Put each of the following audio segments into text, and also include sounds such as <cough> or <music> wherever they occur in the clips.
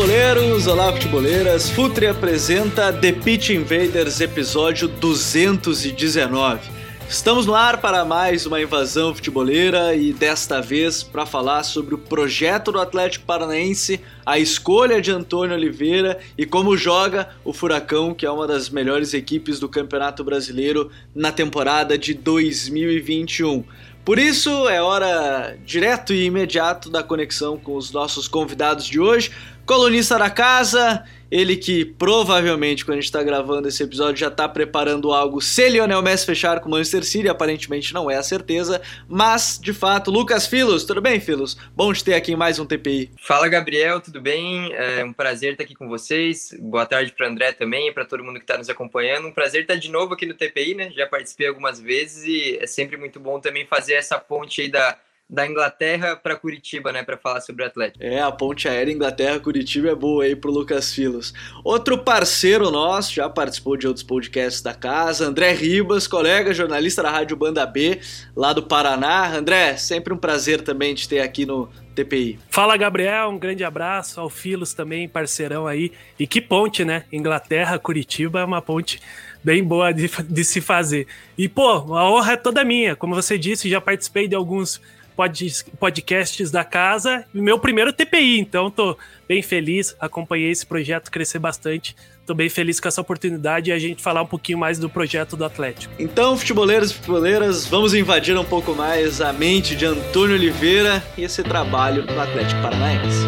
Futeboleiros, olá futeboleiras. Futre apresenta The Pitch Invaders episódio 219. Estamos no ar para mais uma invasão futeboleira e desta vez para falar sobre o projeto do Atlético Paranaense, a escolha de Antônio Oliveira e como joga o Furacão, que é uma das melhores equipes do Campeonato Brasileiro na temporada de 2021. Por isso é hora direto e imediato da conexão com os nossos convidados de hoje. Colunista da casa, ele que provavelmente, quando a gente está gravando esse episódio, já está preparando algo se Lionel Messi fechar com o Manchester City, aparentemente não é a certeza, mas, de fato, Lucas Filos, tudo bem, Filos? Bom te ter aqui em mais um TPI. Fala, Gabriel, tudo bem? É um prazer estar aqui com vocês. Boa tarde para André também para todo mundo que está nos acompanhando. Um prazer estar de novo aqui no TPI, né? Já participei algumas vezes e é sempre muito bom também fazer essa ponte aí da da Inglaterra para Curitiba, né, para falar sobre o Atlético. É, a ponte aérea Inglaterra-Curitiba é boa aí pro Lucas Filos. Outro parceiro nosso, já participou de outros podcasts da casa, André Ribas, colega jornalista da Rádio Banda B, lá do Paraná. André, sempre um prazer também te ter aqui no TPI. Fala, Gabriel, um grande abraço ao Filos também, parceirão aí. E que ponte, né? Inglaterra-Curitiba é uma ponte bem boa de, de se fazer. E, pô, a honra é toda minha. Como você disse, já participei de alguns pod, podcasts da casa e meu primeiro TPI, então tô bem feliz, acompanhei esse projeto crescer bastante. Tô bem feliz com essa oportunidade e a gente falar um pouquinho mais do projeto do Atlético. Então, futeboleiros e futeboleiras, vamos invadir um pouco mais a mente de Antônio Oliveira e esse trabalho no Atlético Paranaense.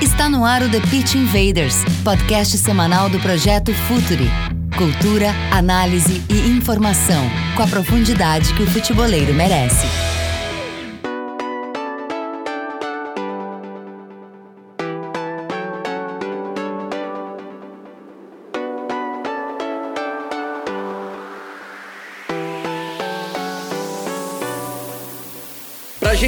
Está no ar o The Pitch Invaders, podcast semanal do projeto Futuri. Cultura, análise e informação, com a profundidade que o futeboleiro merece.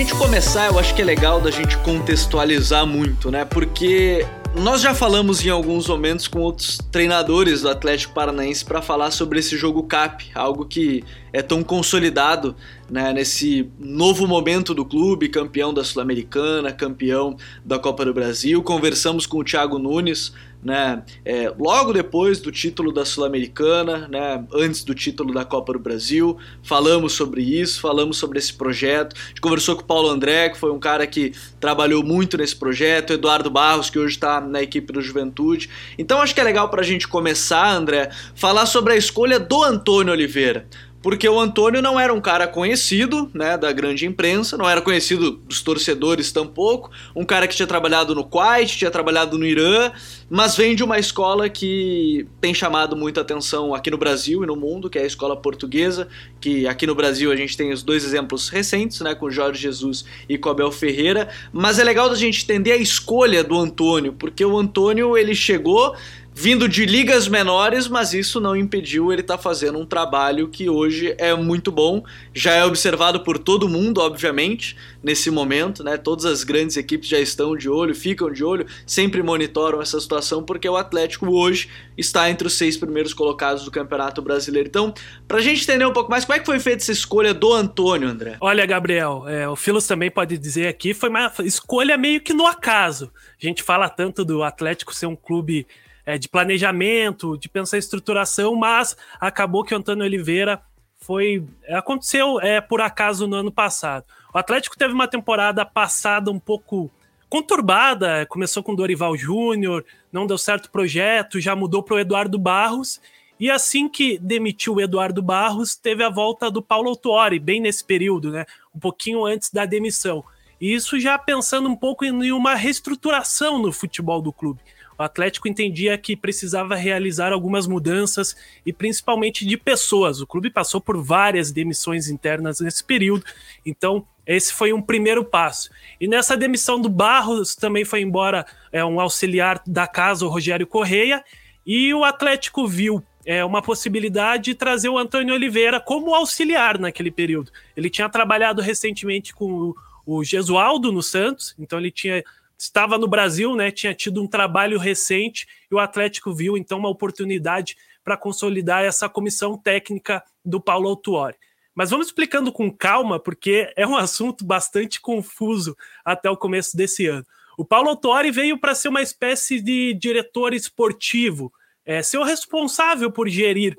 Gente começar, eu acho que é legal da gente contextualizar muito, né? Porque nós já falamos em alguns momentos com outros treinadores do Atlético Paranaense para falar sobre esse jogo CAP, algo que é tão consolidado né, nesse novo momento do clube, campeão da Sul-Americana, campeão da Copa do Brasil. Conversamos com o Thiago Nunes, né, é, logo depois do título da Sul-Americana, né, antes do título da Copa do Brasil, falamos sobre isso, falamos sobre esse projeto. A gente conversou com o Paulo André, que foi um cara que trabalhou muito nesse projeto, Eduardo Barros, que hoje está na equipe do Juventude. Então acho que é legal para a gente começar, André, falar sobre a escolha do Antônio Oliveira porque o Antônio não era um cara conhecido, né, da grande imprensa, não era conhecido dos torcedores tampouco, um cara que tinha trabalhado no Kuwait, tinha trabalhado no Irã, mas vem de uma escola que tem chamado muita atenção aqui no Brasil e no mundo, que é a escola portuguesa, que aqui no Brasil a gente tem os dois exemplos recentes, né, com Jorge Jesus e com Abel Ferreira, mas é legal da gente entender a escolha do Antônio, porque o Antônio ele chegou vindo de ligas menores, mas isso não impediu ele estar tá fazendo um trabalho que hoje é muito bom, já é observado por todo mundo, obviamente, nesse momento, né? Todas as grandes equipes já estão de olho, ficam de olho, sempre monitoram essa situação, porque o Atlético hoje está entre os seis primeiros colocados do Campeonato Brasileiro. Então, para a gente entender um pouco mais, como é que foi feita essa escolha do Antônio, André? Olha, Gabriel, é, o Filos também pode dizer aqui, foi uma escolha meio que no acaso. A gente fala tanto do Atlético ser um clube é, de planejamento, de pensar estruturação, mas acabou que o Antônio Oliveira foi. Aconteceu é, por acaso no ano passado. O Atlético teve uma temporada passada um pouco conturbada, começou com Dorival Júnior, não deu certo o projeto, já mudou para o Eduardo Barros. E assim que demitiu o Eduardo Barros, teve a volta do Paulo Autuori, bem nesse período, né? Um pouquinho antes da demissão. E isso já pensando um pouco em uma reestruturação no futebol do clube. O Atlético entendia que precisava realizar algumas mudanças e principalmente de pessoas. O clube passou por várias demissões internas nesse período, então esse foi um primeiro passo. E nessa demissão do Barros também foi embora é, um auxiliar da casa, o Rogério Correia, e o Atlético viu é, uma possibilidade de trazer o Antônio Oliveira como auxiliar naquele período. Ele tinha trabalhado recentemente com o, o Gesualdo no Santos, então ele tinha estava no Brasil, né? Tinha tido um trabalho recente e o Atlético viu então uma oportunidade para consolidar essa comissão técnica do Paulo Autuori. Mas vamos explicando com calma, porque é um assunto bastante confuso até o começo desse ano. O Paulo Autuori veio para ser uma espécie de diretor esportivo, é, ser o responsável por gerir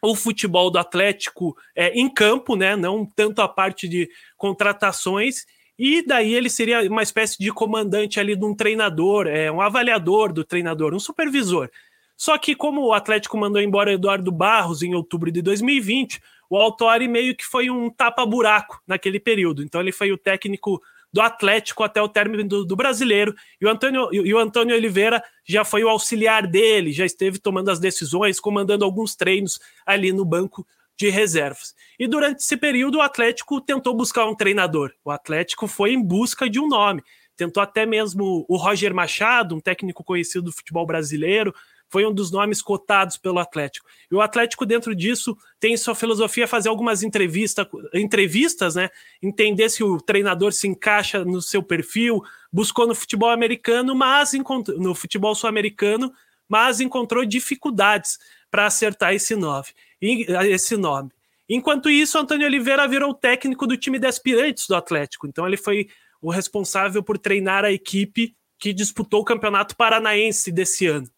o futebol do Atlético é, em campo, né? Não tanto a parte de contratações. E daí ele seria uma espécie de comandante ali de um treinador, é, um avaliador do treinador, um supervisor. Só que como o Atlético mandou embora Eduardo Barros em outubro de 2020, o Autori meio que foi um tapa-buraco naquele período. Então ele foi o técnico do Atlético até o término do, do brasileiro. E o, Antônio, e o Antônio Oliveira já foi o auxiliar dele, já esteve tomando as decisões, comandando alguns treinos ali no banco de reservas. E durante esse período, o Atlético tentou buscar um treinador. O Atlético foi em busca de um nome. Tentou até mesmo o Roger Machado, um técnico conhecido do futebol brasileiro, foi um dos nomes cotados pelo Atlético. E o Atlético, dentro disso, tem sua filosofia fazer algumas entrevista, entrevistas, né? Entender se o treinador se encaixa no seu perfil, buscou no futebol americano, mas no futebol sul-americano, mas encontrou dificuldades para acertar esse nome. Esse nome. Enquanto isso, Antônio Oliveira virou técnico do time de aspirantes do Atlético. Então ele foi o responsável por treinar a equipe que disputou o Campeonato Paranaense desse ano.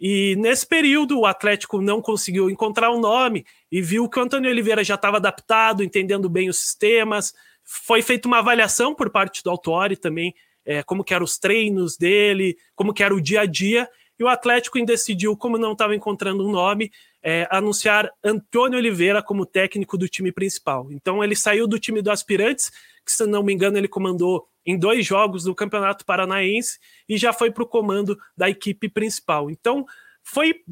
E nesse período o Atlético não conseguiu encontrar um nome e viu que o Antônio Oliveira já estava adaptado, entendendo bem os sistemas. Foi feita uma avaliação por parte do Autori também, é, como que eram os treinos dele, como que era o dia a dia. E o Atlético decidiu, como não estava encontrando um nome, é, anunciar Antônio Oliveira como técnico do time principal. Então ele saiu do time do Aspirantes, que se não me engano ele comandou em dois jogos do Campeonato Paranaense e já foi para o comando da equipe principal. Então, foi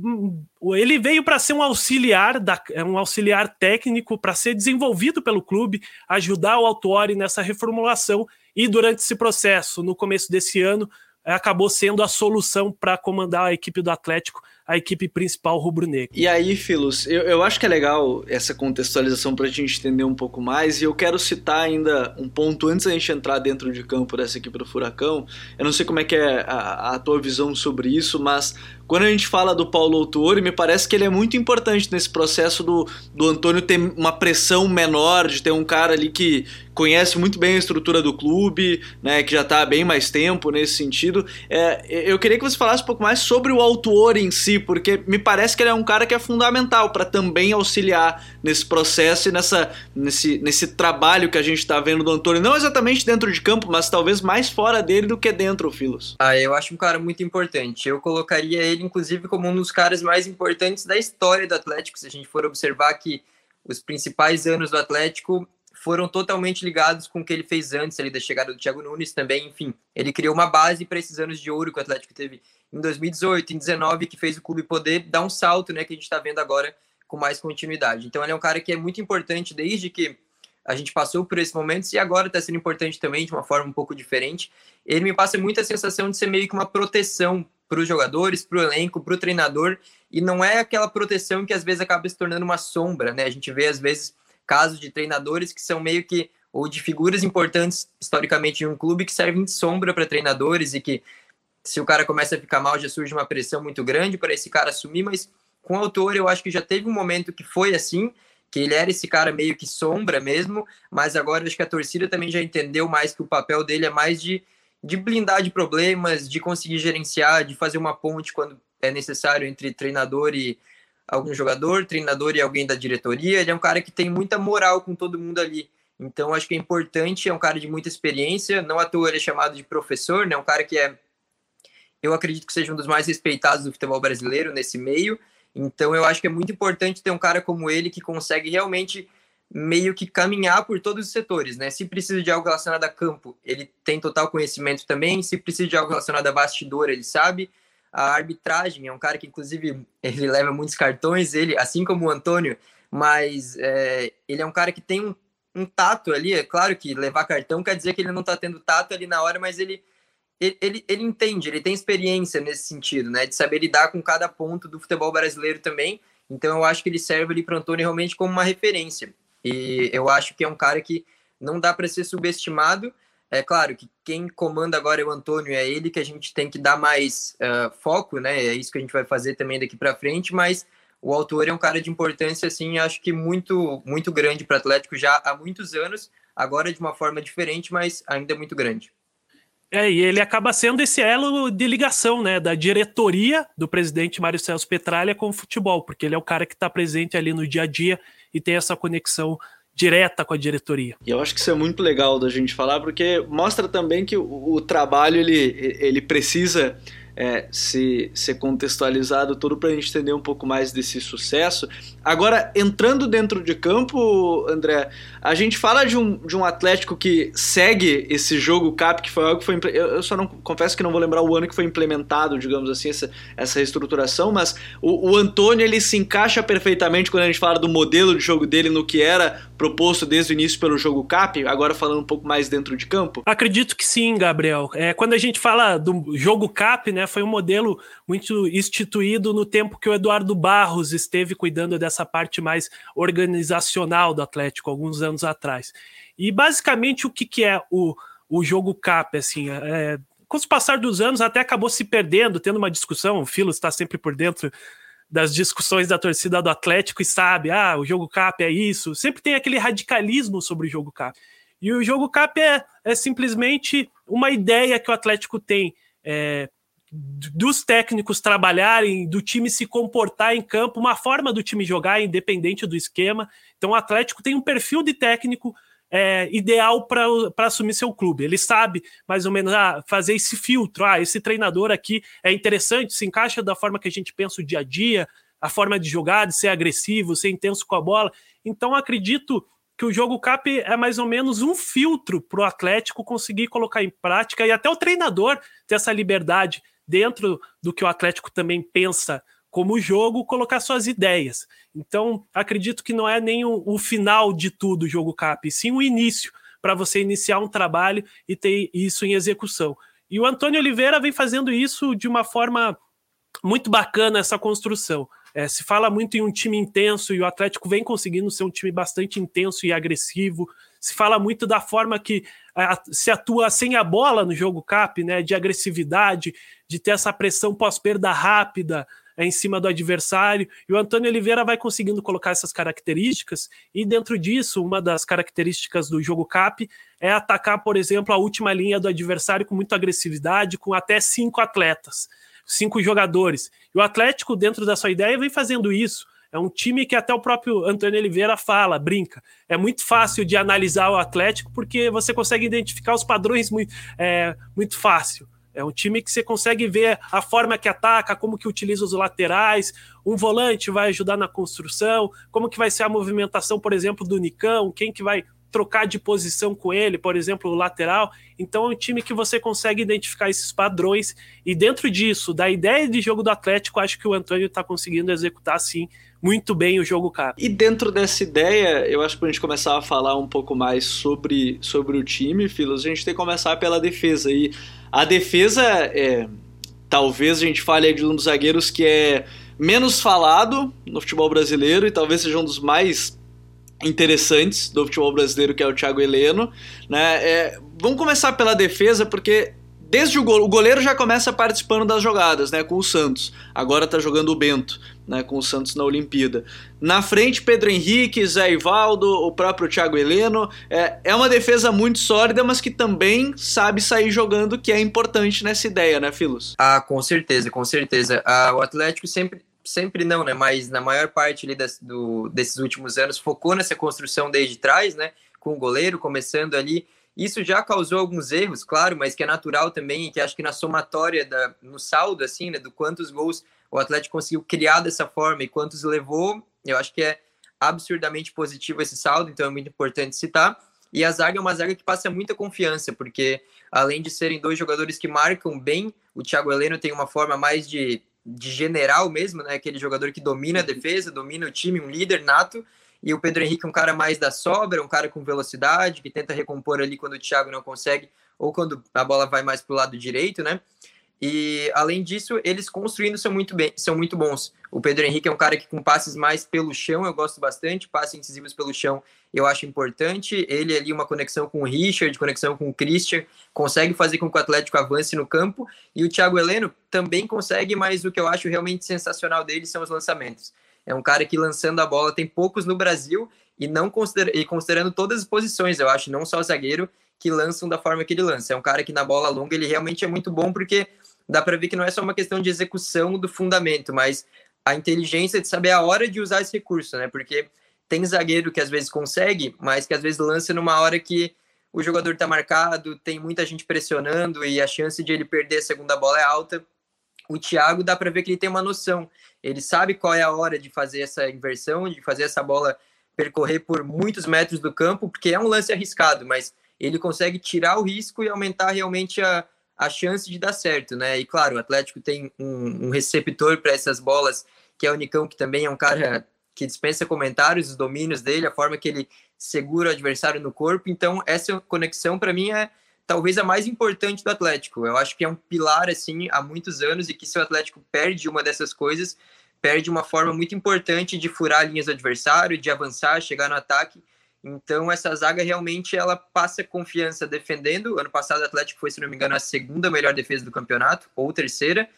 ele veio para ser um auxiliar da, é um auxiliar técnico para ser desenvolvido pelo clube, ajudar o Autuori nessa reformulação e durante esse processo, no começo desse ano, acabou sendo a solução para comandar a equipe do Atlético a equipe principal rubro-negra. E aí, Filos, eu, eu acho que é legal essa contextualização para a gente entender um pouco mais, e eu quero citar ainda um ponto antes da gente entrar dentro de campo dessa equipe do Furacão. Eu não sei como é que é a, a tua visão sobre isso, mas quando a gente fala do Paulo Autuori, me parece que ele é muito importante nesse processo do, do Antônio ter uma pressão menor, de ter um cara ali que conhece muito bem a estrutura do clube, né, que já está há bem mais tempo nesse sentido. É, eu queria que você falasse um pouco mais sobre o Autuori em si, porque me parece que ele é um cara que é fundamental para também auxiliar nesse processo e nessa, nesse, nesse trabalho que a gente está vendo do Antônio, não exatamente dentro de campo, mas talvez mais fora dele do que dentro, Filos. Ah, eu acho um cara muito importante. Eu colocaria ele ele, inclusive, como um dos caras mais importantes da história do Atlético. Se a gente for observar que os principais anos do Atlético foram totalmente ligados com o que ele fez antes ali da chegada do Thiago Nunes também, enfim. Ele criou uma base para esses anos de ouro que o Atlético teve em 2018, em 2019, que fez o clube poder dar um salto, né, que a gente está vendo agora com mais continuidade. Então ele é um cara que é muito importante desde que a gente passou por esses momentos e agora está sendo importante também de uma forma um pouco diferente. Ele me passa muita sensação de ser meio que uma proteção para os jogadores, para o elenco, para o treinador, e não é aquela proteção que às vezes acaba se tornando uma sombra, né? A gente vê às vezes casos de treinadores que são meio que ou de figuras importantes historicamente em um clube que servem de sombra para treinadores e que se o cara começa a ficar mal já surge uma pressão muito grande para esse cara assumir, mas com o autor eu acho que já teve um momento que foi assim, que ele era esse cara meio que sombra mesmo, mas agora acho que a torcida também já entendeu mais que o papel dele é mais de de blindar de problemas, de conseguir gerenciar, de fazer uma ponte quando é necessário entre treinador e algum jogador, treinador e alguém da diretoria. Ele é um cara que tem muita moral com todo mundo ali. Então, acho que é importante, é um cara de muita experiência, não à toa ele é chamado de professor, né? Um cara que é, eu acredito que seja um dos mais respeitados do futebol brasileiro nesse meio. Então, eu acho que é muito importante ter um cara como ele que consegue realmente meio que caminhar por todos os setores, né? Se precisa de algo relacionado a campo, ele tem total conhecimento também. Se precisa de algo relacionado a bastidor, ele sabe. A arbitragem é um cara que, inclusive, ele leva muitos cartões, ele, assim como o Antônio, mas é, ele é um cara que tem um, um tato ali. É claro que levar cartão quer dizer que ele não está tendo tato ali na hora, mas ele, ele, ele, ele, entende, ele tem experiência nesse sentido, né? De saber lidar com cada ponto do futebol brasileiro também. Então eu acho que ele serve ali para o Antônio realmente como uma referência. E eu acho que é um cara que não dá para ser subestimado. É claro que quem comanda agora é o Antônio, é ele que a gente tem que dar mais uh, foco, né? É isso que a gente vai fazer também daqui para frente, mas o autor é um cara de importância, assim, acho que muito, muito grande para Atlético já há muitos anos, agora de uma forma diferente, mas ainda muito grande. É, e ele acaba sendo esse elo de ligação, né, da diretoria do presidente Mário Celso Petralha com o futebol, porque ele é o cara que está presente ali no dia a dia e tem essa conexão direta com a diretoria. E eu acho que isso é muito legal da gente falar, porque mostra também que o, o trabalho ele, ele precisa é, ser, ser contextualizado tudo para a gente entender um pouco mais desse sucesso. Agora, entrando dentro de campo, André, a gente fala de um, de um Atlético que segue esse jogo CAP, que foi algo que foi. Eu, só não confesso que não vou lembrar o ano que foi implementado, digamos assim, essa, essa reestruturação, mas o, o Antônio ele se encaixa perfeitamente quando a gente fala do modelo de jogo dele no que era proposto desde o início pelo jogo CAP, agora falando um pouco mais dentro de campo? Acredito que sim, Gabriel. É, quando a gente fala do jogo CAP, né, foi um modelo muito instituído no tempo que o Eduardo Barros esteve cuidando dessa parte mais organizacional do Atlético, alguns anos atrás. E basicamente o que, que é o, o jogo CAP? Assim, é, com o passar dos anos até acabou se perdendo, tendo uma discussão, o Filo está sempre por dentro das discussões da torcida do Atlético e sabe, ah, o jogo CAP é isso. Sempre tem aquele radicalismo sobre o jogo CAP. E o jogo CAP é, é simplesmente uma ideia que o Atlético tem é, dos técnicos trabalharem, do time se comportar em campo, uma forma do time jogar independente do esquema. Então o Atlético tem um perfil de técnico é, ideal para assumir seu clube. Ele sabe mais ou menos ah, fazer esse filtro. Ah, esse treinador aqui é interessante, se encaixa da forma que a gente pensa o dia a dia, a forma de jogar, de ser agressivo, ser intenso com a bola. Então acredito que o jogo cap é mais ou menos um filtro para o Atlético conseguir colocar em prática e até o treinador ter essa liberdade dentro do que o Atlético também pensa como jogo, colocar suas ideias. Então, acredito que não é nem o, o final de tudo o jogo CAP, sim o início, para você iniciar um trabalho e ter isso em execução. E o Antônio Oliveira vem fazendo isso de uma forma muito bacana, essa construção. É, se fala muito em um time intenso e o Atlético vem conseguindo ser um time bastante intenso e agressivo. Se fala muito da forma que a, se atua sem a bola no jogo cap, né? De agressividade, de ter essa pressão pós-perda rápida em cima do adversário. E o Antônio Oliveira vai conseguindo colocar essas características. E dentro disso, uma das características do jogo cap é atacar, por exemplo, a última linha do adversário com muita agressividade, com até cinco atletas cinco jogadores. E o Atlético, dentro da sua ideia, vem fazendo isso. É um time que até o próprio Antônio Oliveira fala, brinca. É muito fácil de analisar o Atlético porque você consegue identificar os padrões muito, é, muito fácil. É um time que você consegue ver a forma que ataca, como que utiliza os laterais, um volante vai ajudar na construção, como que vai ser a movimentação, por exemplo, do Nicão, quem que vai trocar de posição com ele, por exemplo, o lateral. Então é um time que você consegue identificar esses padrões e dentro disso, da ideia de jogo do Atlético, acho que o Antônio está conseguindo executar sim muito bem o jogo cara. E dentro dessa ideia, eu acho que a gente começar a falar um pouco mais sobre, sobre o time, Filos, a gente tem que começar pela defesa. E a defesa, é, talvez a gente fale de um dos zagueiros que é menos falado no futebol brasileiro e talvez seja um dos mais interessantes do futebol brasileiro, que é o Thiago Heleno. Né? É, vamos começar pela defesa, porque desde o, go o goleiro já começa participando das jogadas, né, com o Santos. Agora tá jogando o Bento, né, com o Santos na Olimpíada. Na frente, Pedro Henrique, Zé Ivaldo, o próprio Thiago Heleno. É, é uma defesa muito sólida, mas que também sabe sair jogando, que é importante nessa ideia, né, Filos? Ah, com certeza, com certeza. Ah, o Atlético sempre sempre não, né? Mas na maior parte ali das, do, desses últimos anos focou nessa construção desde trás, né? Com o goleiro começando ali. Isso já causou alguns erros, claro, mas que é natural também, e que acho que na somatória, da, no saldo, assim, né? Do quantos gols o Atlético conseguiu criar dessa forma e quantos levou, eu acho que é absurdamente positivo esse saldo, então é muito importante citar. E a zaga é uma zaga que passa muita confiança, porque além de serem dois jogadores que marcam bem, o Thiago Heleno tem uma forma mais de de general mesmo, né? Aquele jogador que domina a defesa, domina o time, um líder nato. E o Pedro Henrique é um cara mais da sobra, um cara com velocidade, que tenta recompor ali quando o Thiago não consegue, ou quando a bola vai mais para o lado direito, né? E além disso, eles construindo são muito bem, são muito bons. O Pedro Henrique é um cara que com passes mais pelo chão, eu gosto bastante, passes incisivos pelo chão, eu acho importante. Ele ali uma conexão com o Richard, conexão com o Christian, consegue fazer com que o Atlético avance no campo. E o Thiago Heleno também consegue, mas o que eu acho realmente sensacional dele são os lançamentos. É um cara que lançando a bola tem poucos no Brasil e não consider, e considerando todas as posições, eu acho, não só o zagueiro que lançam da forma que ele lança. É um cara que na bola longa ele realmente é muito bom porque dá para ver que não é só uma questão de execução do fundamento, mas a inteligência de saber a hora de usar esse recurso, né? Porque tem zagueiro que às vezes consegue, mas que às vezes lança numa hora que o jogador está marcado, tem muita gente pressionando e a chance de ele perder a segunda bola é alta. O Thiago dá para ver que ele tem uma noção. Ele sabe qual é a hora de fazer essa inversão, de fazer essa bola percorrer por muitos metros do campo, porque é um lance arriscado, mas ele consegue tirar o risco e aumentar realmente a, a chance de dar certo, né? E claro, o Atlético tem um, um receptor para essas bolas, que é o Nicão, que também é um cara que dispensa comentários, os domínios dele, a forma que ele segura o adversário no corpo. Então, essa conexão para mim é talvez a mais importante do Atlético. Eu acho que é um pilar assim há muitos anos e que se o Atlético perde uma dessas coisas, perde uma forma muito importante de furar linhas do adversário, de avançar, chegar no ataque. Então, essa zaga realmente ela passa confiança defendendo. Ano passado, o Atlético foi, se não me engano, a segunda melhor defesa do campeonato, ou terceira.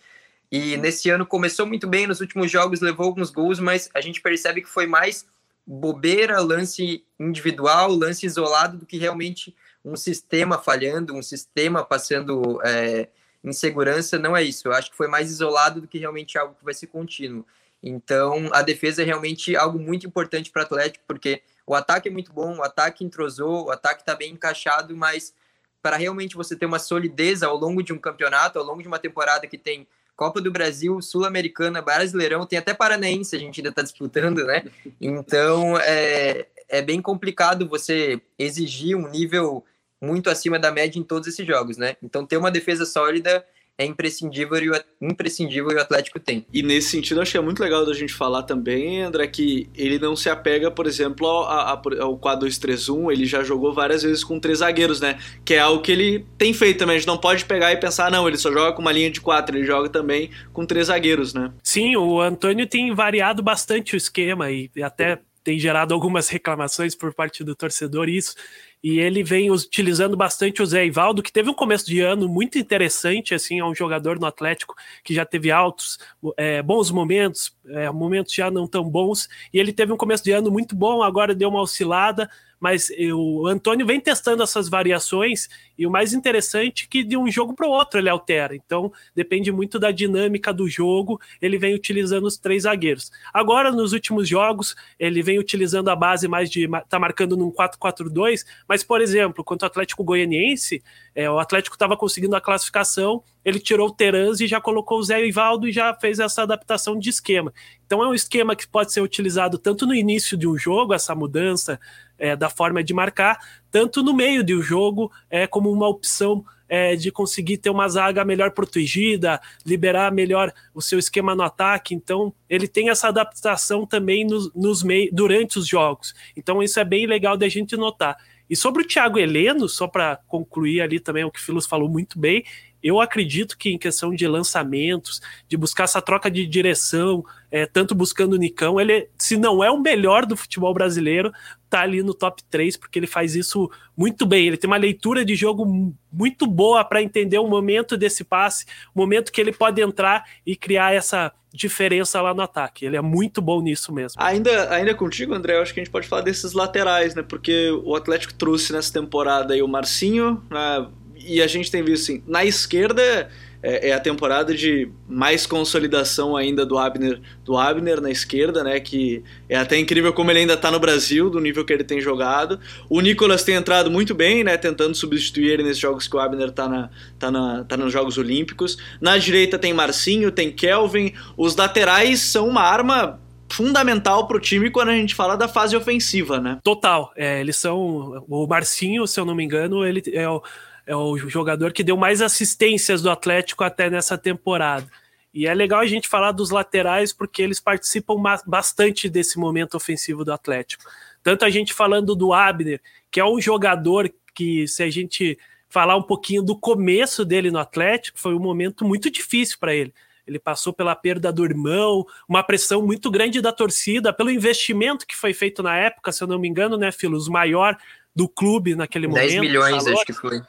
E nesse ano começou muito bem, nos últimos jogos levou alguns gols, mas a gente percebe que foi mais bobeira, lance individual, lance isolado, do que realmente um sistema falhando, um sistema passando é, insegurança. Não é isso. Eu acho que foi mais isolado do que realmente algo que vai ser contínuo. Então, a defesa é realmente algo muito importante para o Atlético, porque o ataque é muito bom, o ataque entrosou, o ataque está bem encaixado, mas para realmente você ter uma solidez ao longo de um campeonato, ao longo de uma temporada que tem Copa do Brasil, Sul-Americana, Brasileirão, tem até Paranaense, a gente ainda está disputando, né? Então é, é bem complicado você exigir um nível muito acima da média em todos esses jogos, né? Então ter uma defesa sólida é imprescindível e o, imprescindível e o Atlético tem. E nesse sentido, acho que é muito legal da gente falar também, André, que ele não se apega, por exemplo, ao, ao 4-2-3-1, ele já jogou várias vezes com três zagueiros, né? Que é algo que ele tem feito também. A gente não pode pegar e pensar, não, ele só joga com uma linha de quatro, ele joga também com três zagueiros, né? Sim, o Antônio tem variado bastante o esquema e até tem gerado algumas reclamações por parte do torcedor, isso e ele vem utilizando bastante o Zé Ivaldo, que teve um começo de ano muito interessante, assim, é um jogador no Atlético que já teve altos, é, bons momentos, é, momentos já não tão bons, e ele teve um começo de ano muito bom, agora deu uma oscilada, mas o Antônio vem testando essas variações e o mais interessante é que de um jogo para o outro ele altera. Então depende muito da dinâmica do jogo. Ele vem utilizando os três zagueiros. Agora nos últimos jogos ele vem utilizando a base mais de tá marcando num 4-4-2. Mas por exemplo, quanto ao Atlético Goianiense, é, o Atlético estava conseguindo a classificação, ele tirou o Terans e já colocou o Zé Ivaldo e já fez essa adaptação de esquema. Então é um esquema que pode ser utilizado tanto no início de um jogo, essa mudança é, da forma de marcar, tanto no meio do jogo, é, como uma opção é, de conseguir ter uma zaga melhor protegida, liberar melhor o seu esquema no ataque. Então, ele tem essa adaptação também nos, nos mei durante os jogos. Então, isso é bem legal da gente notar. E sobre o Thiago Heleno, só para concluir ali também o que o Filos falou muito bem, eu acredito que em questão de lançamentos, de buscar essa troca de direção, é, tanto buscando o Nicão, ele, se não é o melhor do futebol brasileiro, tá ali no top 3, porque ele faz isso muito bem. Ele tem uma leitura de jogo muito boa para entender o momento desse passe, o momento que ele pode entrar e criar essa diferença lá no ataque. Ele é muito bom nisso mesmo. Ainda, ainda contigo, André, eu acho que a gente pode falar desses laterais, né? Porque o Atlético trouxe nessa temporada aí o Marcinho, né? e a gente tem visto assim, na esquerda é, é, a temporada de mais consolidação ainda do Abner, do Abner na esquerda, né? Que é até incrível como ele ainda está no Brasil, do nível que ele tem jogado. O Nicolas tem entrado muito bem, né? Tentando substituir ele nesses jogos que o Abner está na, tá na, tá nos Jogos Olímpicos. Na direita tem Marcinho, tem Kelvin. Os laterais são uma arma fundamental para o time quando a gente fala da fase ofensiva, né? Total. É, eles são. O Marcinho, se eu não me engano, ele é o é o jogador que deu mais assistências do Atlético até nessa temporada. E é legal a gente falar dos laterais porque eles participam bastante desse momento ofensivo do Atlético. Tanto a gente falando do Abner, que é um jogador que, se a gente falar um pouquinho do começo dele no Atlético, foi um momento muito difícil para ele. Ele passou pela perda do irmão, uma pressão muito grande da torcida, pelo investimento que foi feito na época, se eu não me engano, né, Filos? Maior do clube naquele 10 momento. 10 milhões, acho que foi.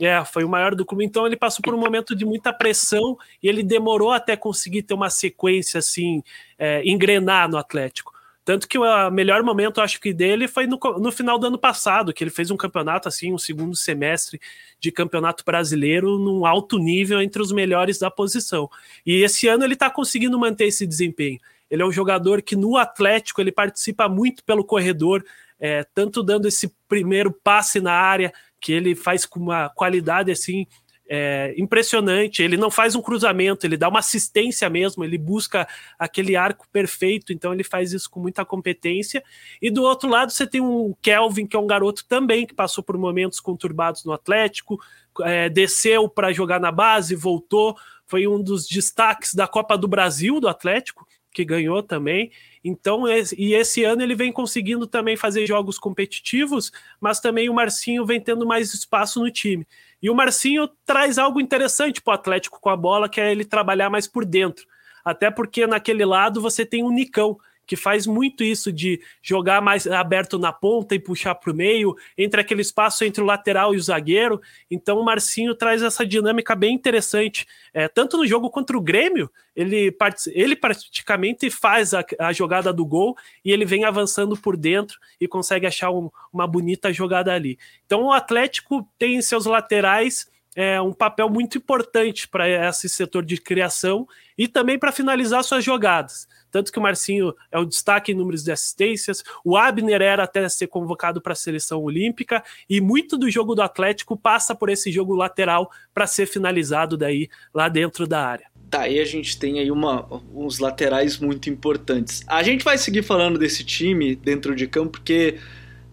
É, foi o maior do clube. Então ele passou por um momento de muita pressão e ele demorou até conseguir ter uma sequência assim, é, engrenar no Atlético. Tanto que o melhor momento, acho que dele foi no, no final do ano passado, que ele fez um campeonato assim, um segundo semestre de campeonato brasileiro num alto nível entre os melhores da posição. E esse ano ele está conseguindo manter esse desempenho. Ele é um jogador que no Atlético ele participa muito pelo corredor, é, tanto dando esse primeiro passe na área, que ele faz com uma qualidade assim é, impressionante. Ele não faz um cruzamento, ele dá uma assistência mesmo, ele busca aquele arco perfeito, então ele faz isso com muita competência. E do outro lado, você tem um Kelvin, que é um garoto também que passou por momentos conturbados no Atlético, é, desceu para jogar na base, voltou, foi um dos destaques da Copa do Brasil do Atlético, que ganhou também. Então, e esse ano ele vem conseguindo também fazer jogos competitivos, mas também o Marcinho vem tendo mais espaço no time. E o Marcinho traz algo interessante para o Atlético com a bola, que é ele trabalhar mais por dentro. Até porque naquele lado você tem o Nicão, que faz muito isso de jogar mais aberto na ponta e puxar para o meio, entre aquele espaço entre o lateral e o zagueiro. Então o Marcinho traz essa dinâmica bem interessante, é, tanto no jogo contra o Grêmio, ele, ele praticamente faz a, a jogada do gol e ele vem avançando por dentro e consegue achar um, uma bonita jogada ali. Então o Atlético tem seus laterais é, um papel muito importante para esse setor de criação e também para finalizar suas jogadas. Tanto que o Marcinho é o destaque em números de assistências, o Abner era até ser convocado para a seleção olímpica, e muito do jogo do Atlético passa por esse jogo lateral para ser finalizado daí lá dentro da área. Tá, aí a gente tem aí uma, uns laterais muito importantes. A gente vai seguir falando desse time dentro de campo, porque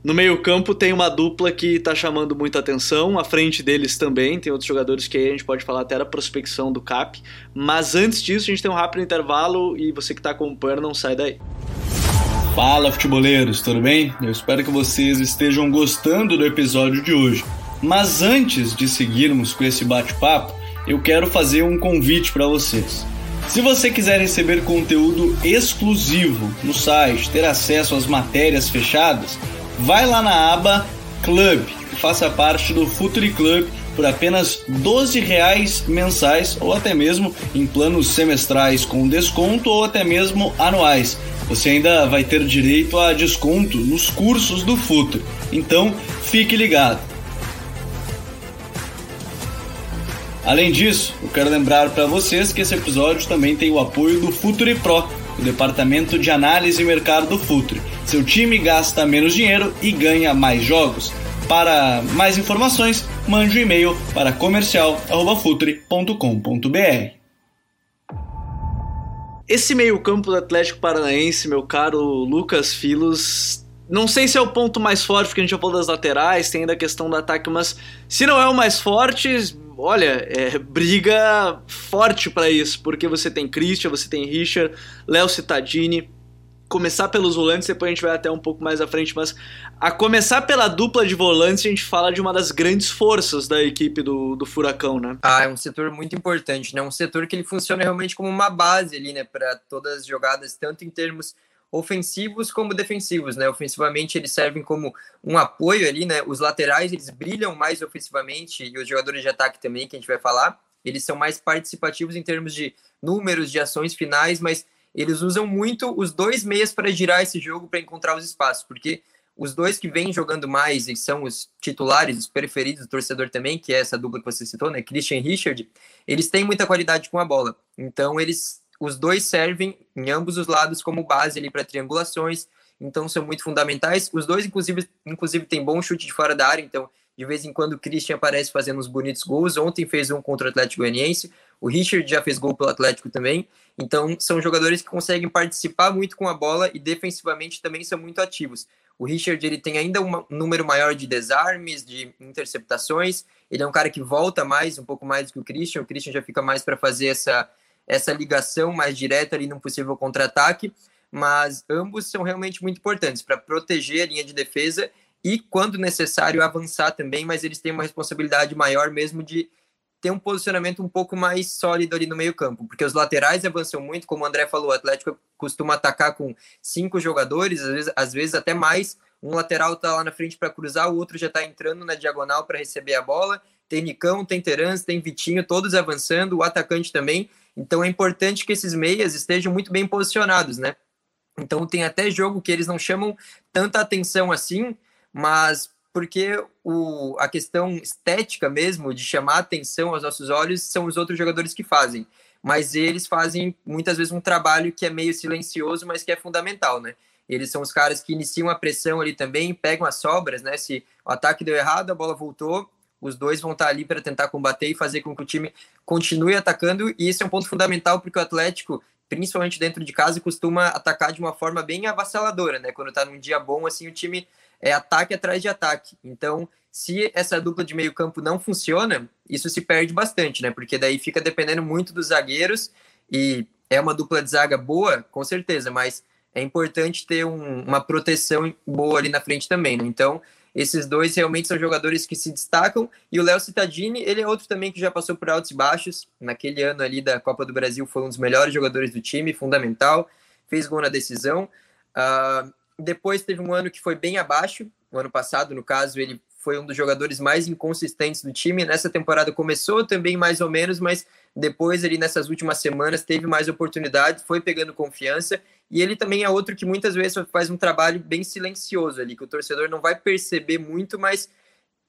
no meio-campo tem uma dupla que está chamando muita atenção, à frente deles também, tem outros jogadores que aí a gente pode falar até da prospecção do CAP. Mas antes disso, a gente tem um rápido intervalo e você que está acompanhando, não sai daí. Fala, futeboleiros, tudo bem? Eu espero que vocês estejam gostando do episódio de hoje. Mas antes de seguirmos com esse bate-papo, eu quero fazer um convite para vocês. Se você quiser receber conteúdo exclusivo no site, ter acesso às matérias fechadas, vai lá na aba Club e faça parte do Futuri Club por apenas 12 reais mensais ou até mesmo em planos semestrais com desconto ou até mesmo anuais. Você ainda vai ter direito a desconto nos cursos do Futuri. Então, fique ligado. Além disso, eu quero lembrar para vocês que esse episódio também tem o apoio do Futuri Pro o departamento de análise e mercado do Futre. Seu time gasta menos dinheiro e ganha mais jogos. Para mais informações, mande um e-mail para comercial@futre.com.br. Esse meio-campo do Atlético Paranaense, meu caro Lucas Filos, não sei se é o ponto mais forte, porque a gente já falou das laterais, tem ainda a questão do ataque, mas se não é o mais forte, olha, é briga forte para isso, porque você tem Christian, você tem Richard, Léo Cittadini. Começar pelos volantes, depois a gente vai até um pouco mais à frente, mas a começar pela dupla de volantes, a gente fala de uma das grandes forças da equipe do, do Furacão, né? Ah, é um setor muito importante, né? Um setor que ele funciona realmente como uma base ali, né, para todas as jogadas, tanto em termos ofensivos como defensivos, né? Ofensivamente eles servem como um apoio ali, né? Os laterais eles brilham mais ofensivamente e os jogadores de ataque também, que a gente vai falar, eles são mais participativos em termos de números, de ações finais, mas eles usam muito os dois meias para girar esse jogo para encontrar os espaços, porque os dois que vêm jogando mais e são os titulares, os preferidos do torcedor também, que é essa dupla que você citou, né? Christian Richard, eles têm muita qualidade com a bola. Então eles os dois servem em ambos os lados como base ali para triangulações, então são muito fundamentais. Os dois, inclusive, inclusive têm bom chute de fora da área, então de vez em quando o Christian aparece fazendo uns bonitos gols. Ontem fez um contra o Atlético Goianiense, o Richard já fez gol pelo Atlético também. Então são jogadores que conseguem participar muito com a bola e defensivamente também são muito ativos. O Richard ele tem ainda um número maior de desarmes, de interceptações. Ele é um cara que volta mais, um pouco mais do que o Christian. O Christian já fica mais para fazer essa essa ligação mais direta ali num possível contra-ataque, mas ambos são realmente muito importantes para proteger a linha de defesa e, quando necessário, avançar também, mas eles têm uma responsabilidade maior mesmo de ter um posicionamento um pouco mais sólido ali no meio-campo, porque os laterais avançam muito, como o André falou, o Atlético costuma atacar com cinco jogadores, às vezes, às vezes até mais. Um lateral tá lá na frente para cruzar, o outro já está entrando na diagonal para receber a bola. Tem Nicão, tem Terans, tem Vitinho, todos avançando, o atacante também. Então é importante que esses meias estejam muito bem posicionados, né? Então tem até jogo que eles não chamam tanta atenção assim, mas porque o, a questão estética mesmo, de chamar atenção aos nossos olhos, são os outros jogadores que fazem. Mas eles fazem muitas vezes um trabalho que é meio silencioso, mas que é fundamental, né? Eles são os caras que iniciam a pressão ali também, pegam as sobras, né? Se o ataque deu errado, a bola voltou, os dois vão estar ali para tentar combater e fazer com que o time continue atacando. E isso é um ponto fundamental porque o Atlético, principalmente dentro de casa, costuma atacar de uma forma bem avassaladora, né? Quando está num dia bom, assim, o time é ataque atrás de ataque. Então, se essa dupla de meio campo não funciona, isso se perde bastante, né? Porque daí fica dependendo muito dos zagueiros e é uma dupla de zaga boa, com certeza, mas é importante ter um, uma proteção boa ali na frente também, né? Então, esses dois realmente são jogadores que se destacam. E o Léo Cittadini, ele é outro também que já passou por altos e baixos. Naquele ano ali da Copa do Brasil, foi um dos melhores jogadores do time, fundamental. Fez gol na decisão. Uh, depois teve um ano que foi bem abaixo. O ano passado, no caso, ele foi um dos jogadores mais inconsistentes do time. Nessa temporada começou também mais ou menos, mas depois ali nessas últimas semanas teve mais oportunidades, foi pegando confiança. E ele também é outro que muitas vezes faz um trabalho bem silencioso ali, que o torcedor não vai perceber muito, mas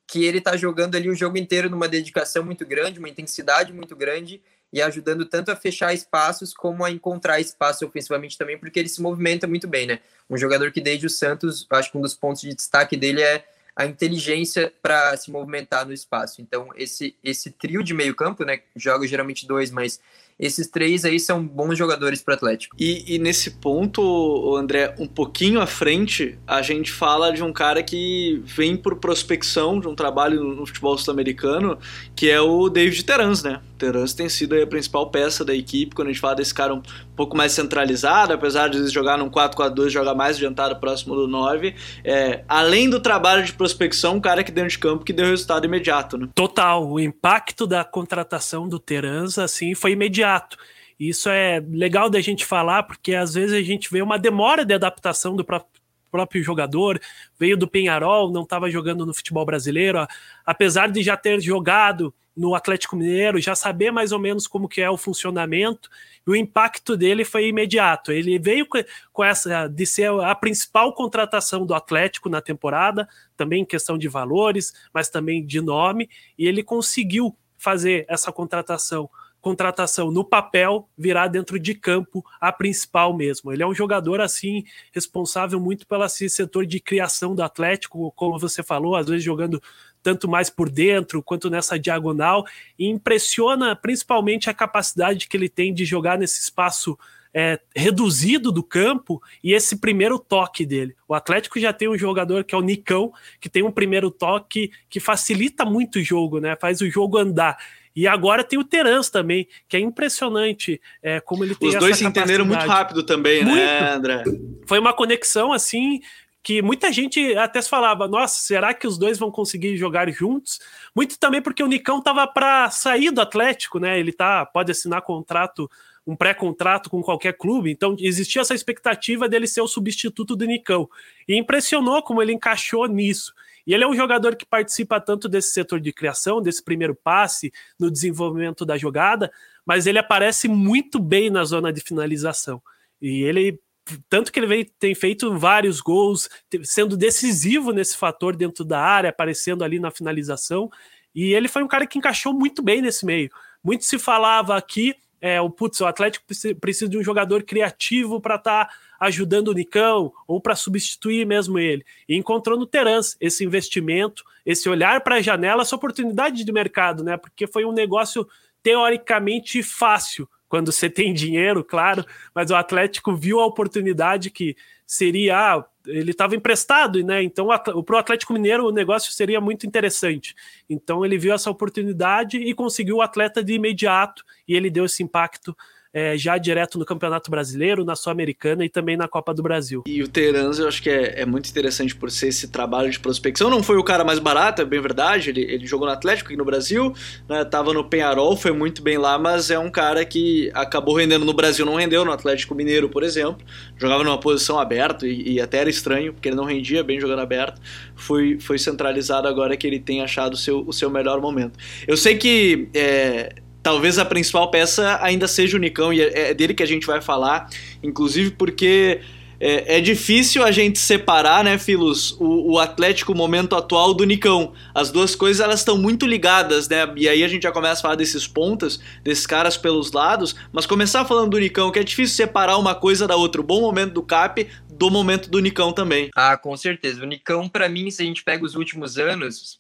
que ele está jogando ali o jogo inteiro numa dedicação muito grande, uma intensidade muito grande e ajudando tanto a fechar espaços como a encontrar espaço ofensivamente também, porque ele se movimenta muito bem, né? Um jogador que desde o Santos, acho que um dos pontos de destaque dele é a inteligência para se movimentar no espaço. Então, esse esse trio de meio campo, né, joga geralmente dois, mas esses três aí são bons jogadores para o Atlético. E, e, nesse ponto, André, um pouquinho à frente, a gente fala de um cara que vem por prospecção de um trabalho no futebol sul-americano, que é o David Terans, né? Terans tem sido a principal peça da equipe quando a gente fala desse cara um pouco mais centralizado, apesar de jogar num 4-4-2, jogar mais adiantado próximo do 9. É, além do trabalho de prospecção, um cara que dentro de campo que deu resultado imediato, né? Total, o impacto da contratação do Terans assim foi imediato imediato. Isso é legal da gente falar, porque às vezes a gente vê uma demora de adaptação do próprio jogador, veio do Penharol, não estava jogando no futebol brasileiro, apesar de já ter jogado no Atlético Mineiro, já saber mais ou menos como que é o funcionamento, e o impacto dele foi imediato. Ele veio com essa de ser a principal contratação do Atlético na temporada, também em questão de valores, mas também de nome, e ele conseguiu fazer essa contratação contratação no papel virar dentro de campo a principal mesmo. Ele é um jogador assim responsável muito pelo esse setor de criação do Atlético, como você falou, às vezes jogando tanto mais por dentro quanto nessa diagonal e impressiona principalmente a capacidade que ele tem de jogar nesse espaço é, reduzido do campo e esse primeiro toque dele. O Atlético já tem um jogador que é o Nicão, que tem um primeiro toque que facilita muito o jogo, né? Faz o jogo andar. E agora tem o Terans também, que é impressionante é, como ele tem Os dois se entenderam muito rápido também, né, muito. né, André? Foi uma conexão assim que muita gente até falava, nossa, será que os dois vão conseguir jogar juntos? Muito também porque o Nicão tava para sair do Atlético, né? Ele tá pode assinar contrato, um pré-contrato com qualquer clube, então existia essa expectativa dele ser o substituto do Nicão. E impressionou como ele encaixou nisso. E ele é um jogador que participa tanto desse setor de criação, desse primeiro passe, no desenvolvimento da jogada, mas ele aparece muito bem na zona de finalização. E ele, tanto que ele vem, tem feito vários gols, sendo decisivo nesse fator dentro da área, aparecendo ali na finalização. E ele foi um cara que encaixou muito bem nesse meio. Muito se falava aqui, é, o putz, o Atlético precisa de um jogador criativo para estar tá ajudando o Nicão ou para substituir mesmo ele. E encontrou no Terans esse investimento, esse olhar para a janela, essa oportunidade de mercado, né? Porque foi um negócio teoricamente fácil quando você tem dinheiro, claro, mas o Atlético viu a oportunidade que seria ah, ele estava emprestado, né? Então, para o Atlético Mineiro, o negócio seria muito interessante. Então, ele viu essa oportunidade e conseguiu o atleta de imediato, e ele deu esse impacto é, já direto no Campeonato Brasileiro, na Sul-Americana e também na Copa do Brasil. E o Terans eu acho que é, é, muito interessante por ser esse trabalho de prospecção. Não foi o cara mais barato, é bem verdade. Ele, ele jogou no Atlético aqui no Brasil, né, tava no Penharol, foi muito bem lá, mas é um cara que acabou rendendo no Brasil, não rendeu no Atlético Mineiro, por exemplo. Jogava numa posição aberta e, e até era estranho, porque ele não rendia bem jogando aberto. Foi, foi centralizado agora que ele tem achado o seu, o seu melhor momento. Eu sei que. É, talvez a principal peça ainda seja o Nicão, e é, é dele que a gente vai falar, inclusive porque é, é, difícil a gente separar, né, Filos, o, o, Atlético momento atual do Nicão. As duas coisas elas estão muito ligadas, né? E aí a gente já começa a falar desses pontas, desses caras pelos lados, mas começar falando do Nicão, que é difícil separar uma coisa da outra. O bom momento do Cap do momento do Nicão também. Ah, com certeza. O Nicão, para mim, se a gente pega os últimos anos,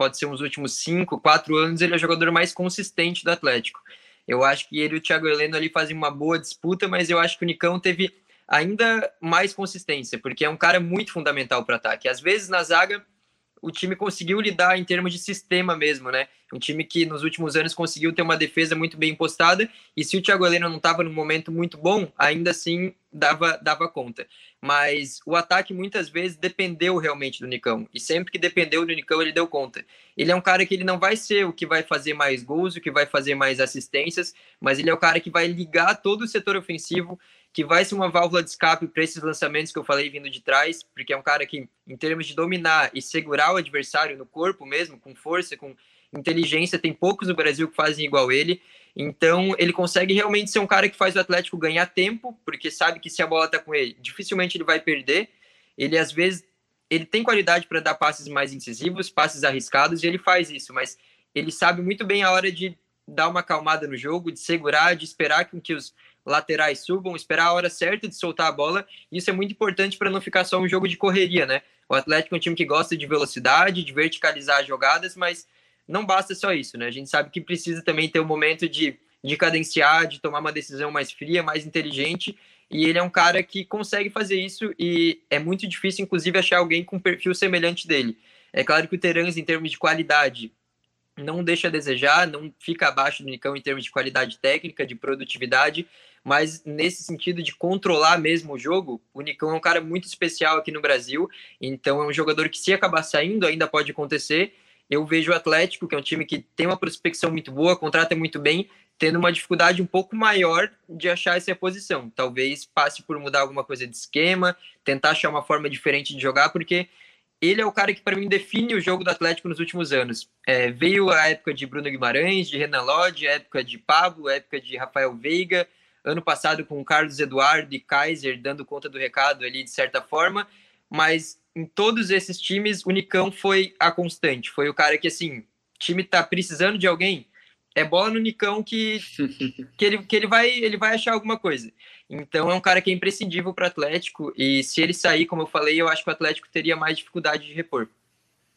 pode ser uns últimos cinco, quatro anos, ele é o jogador mais consistente do Atlético. Eu acho que ele e o Thiago Heleno ali fazem uma boa disputa, mas eu acho que o Nicão teve ainda mais consistência, porque é um cara muito fundamental para ataque. Às vezes na zaga o time conseguiu lidar em termos de sistema mesmo, né? Um time que nos últimos anos conseguiu ter uma defesa muito bem postada e se o Thiago Heleno não estava num momento muito bom, ainda assim dava, dava conta. Mas o ataque muitas vezes dependeu realmente do Nicão e sempre que dependeu do Nicão ele deu conta. Ele é um cara que ele não vai ser o que vai fazer mais gols, o que vai fazer mais assistências, mas ele é o cara que vai ligar todo o setor ofensivo que vai ser uma válvula de escape para esses lançamentos que eu falei vindo de trás, porque é um cara que, em termos de dominar e segurar o adversário no corpo mesmo, com força, com inteligência, tem poucos no Brasil que fazem igual ele. Então, ele consegue realmente ser um cara que faz o Atlético ganhar tempo, porque sabe que se a bola está com ele, dificilmente ele vai perder. Ele, às vezes, ele tem qualidade para dar passes mais incisivos, passes arriscados, e ele faz isso, mas ele sabe muito bem a hora de dar uma acalmada no jogo, de segurar, de esperar que os laterais subam, esperar a hora certa de soltar a bola. Isso é muito importante para não ficar só um jogo de correria, né? O Atlético é um time que gosta de velocidade, de verticalizar as jogadas, mas não basta só isso, né? A gente sabe que precisa também ter um momento de, de cadenciar, de tomar uma decisão mais fria, mais inteligente. E ele é um cara que consegue fazer isso e é muito difícil, inclusive, achar alguém com um perfil semelhante dele. É claro que o Terans, em termos de qualidade, não deixa a desejar, não fica abaixo do Nicão em termos de qualidade técnica, de produtividade, mas nesse sentido de controlar mesmo o jogo, o Nicão é um cara muito especial aqui no Brasil, então é um jogador que se acabar saindo ainda pode acontecer. Eu vejo o Atlético, que é um time que tem uma prospecção muito boa, contrata muito bem, tendo uma dificuldade um pouco maior de achar essa posição. Talvez passe por mudar alguma coisa de esquema, tentar achar uma forma diferente de jogar, porque ele é o cara que para mim define o jogo do Atlético nos últimos anos. É, veio a época de Bruno Guimarães, de Renan Lodge, época de Pablo, época de Rafael Veiga, ano passado com Carlos Eduardo e Kaiser dando conta do recado ali de certa forma, mas em todos esses times o Nicão foi a constante, foi o cara que assim, time tá precisando de alguém, é bola no Nicão que, <laughs> que, ele, que ele, vai, ele vai achar alguma coisa. Então é um cara que é imprescindível para o Atlético e se ele sair, como eu falei, eu acho que o Atlético teria mais dificuldade de repor.